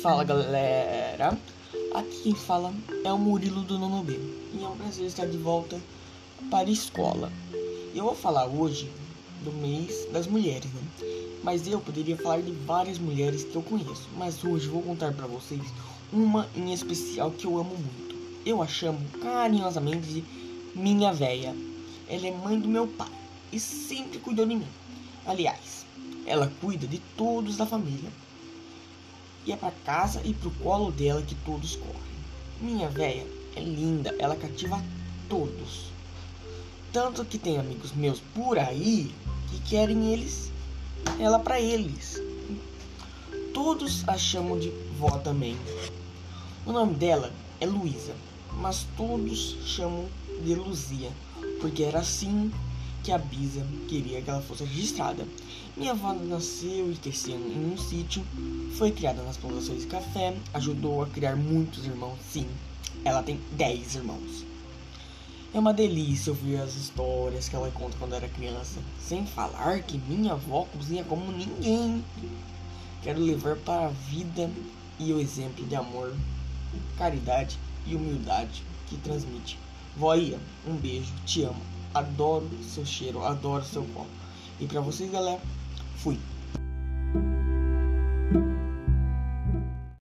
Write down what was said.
Fala galera, aqui quem fala é o Murilo do Nono B e é um prazer estar de volta para a escola. Eu vou falar hoje do mês das mulheres, né? Mas eu poderia falar de várias mulheres que eu conheço, mas hoje vou contar para vocês uma em especial que eu amo muito. Eu a chamo carinhosamente de minha véia. Ela é mãe do meu pai e sempre cuidou de mim. Aliás, ela cuida de todos da família e é para casa e pro colo dela que todos correm. Minha véia é linda, ela cativa todos. Tanto que tem amigos meus por aí que querem eles, ela para eles. Todos a chamam de vó também. O nome dela é Luísa, mas todos chamam de Luzia, porque era assim que a Bisa queria que ela fosse registrada. Minha avó nasceu e cresceu em um sítio, foi criada nas plantações de café, ajudou a criar muitos irmãos. Sim, ela tem 10 irmãos. É uma delícia ouvir as histórias que ela conta quando era criança, sem falar que minha avó cozinha como ninguém. Quero levar para a vida e o exemplo de amor, caridade e humildade que transmite. Voia, um beijo, te amo. Adoro seu cheiro, adoro seu colo. E para vocês, galera, fui.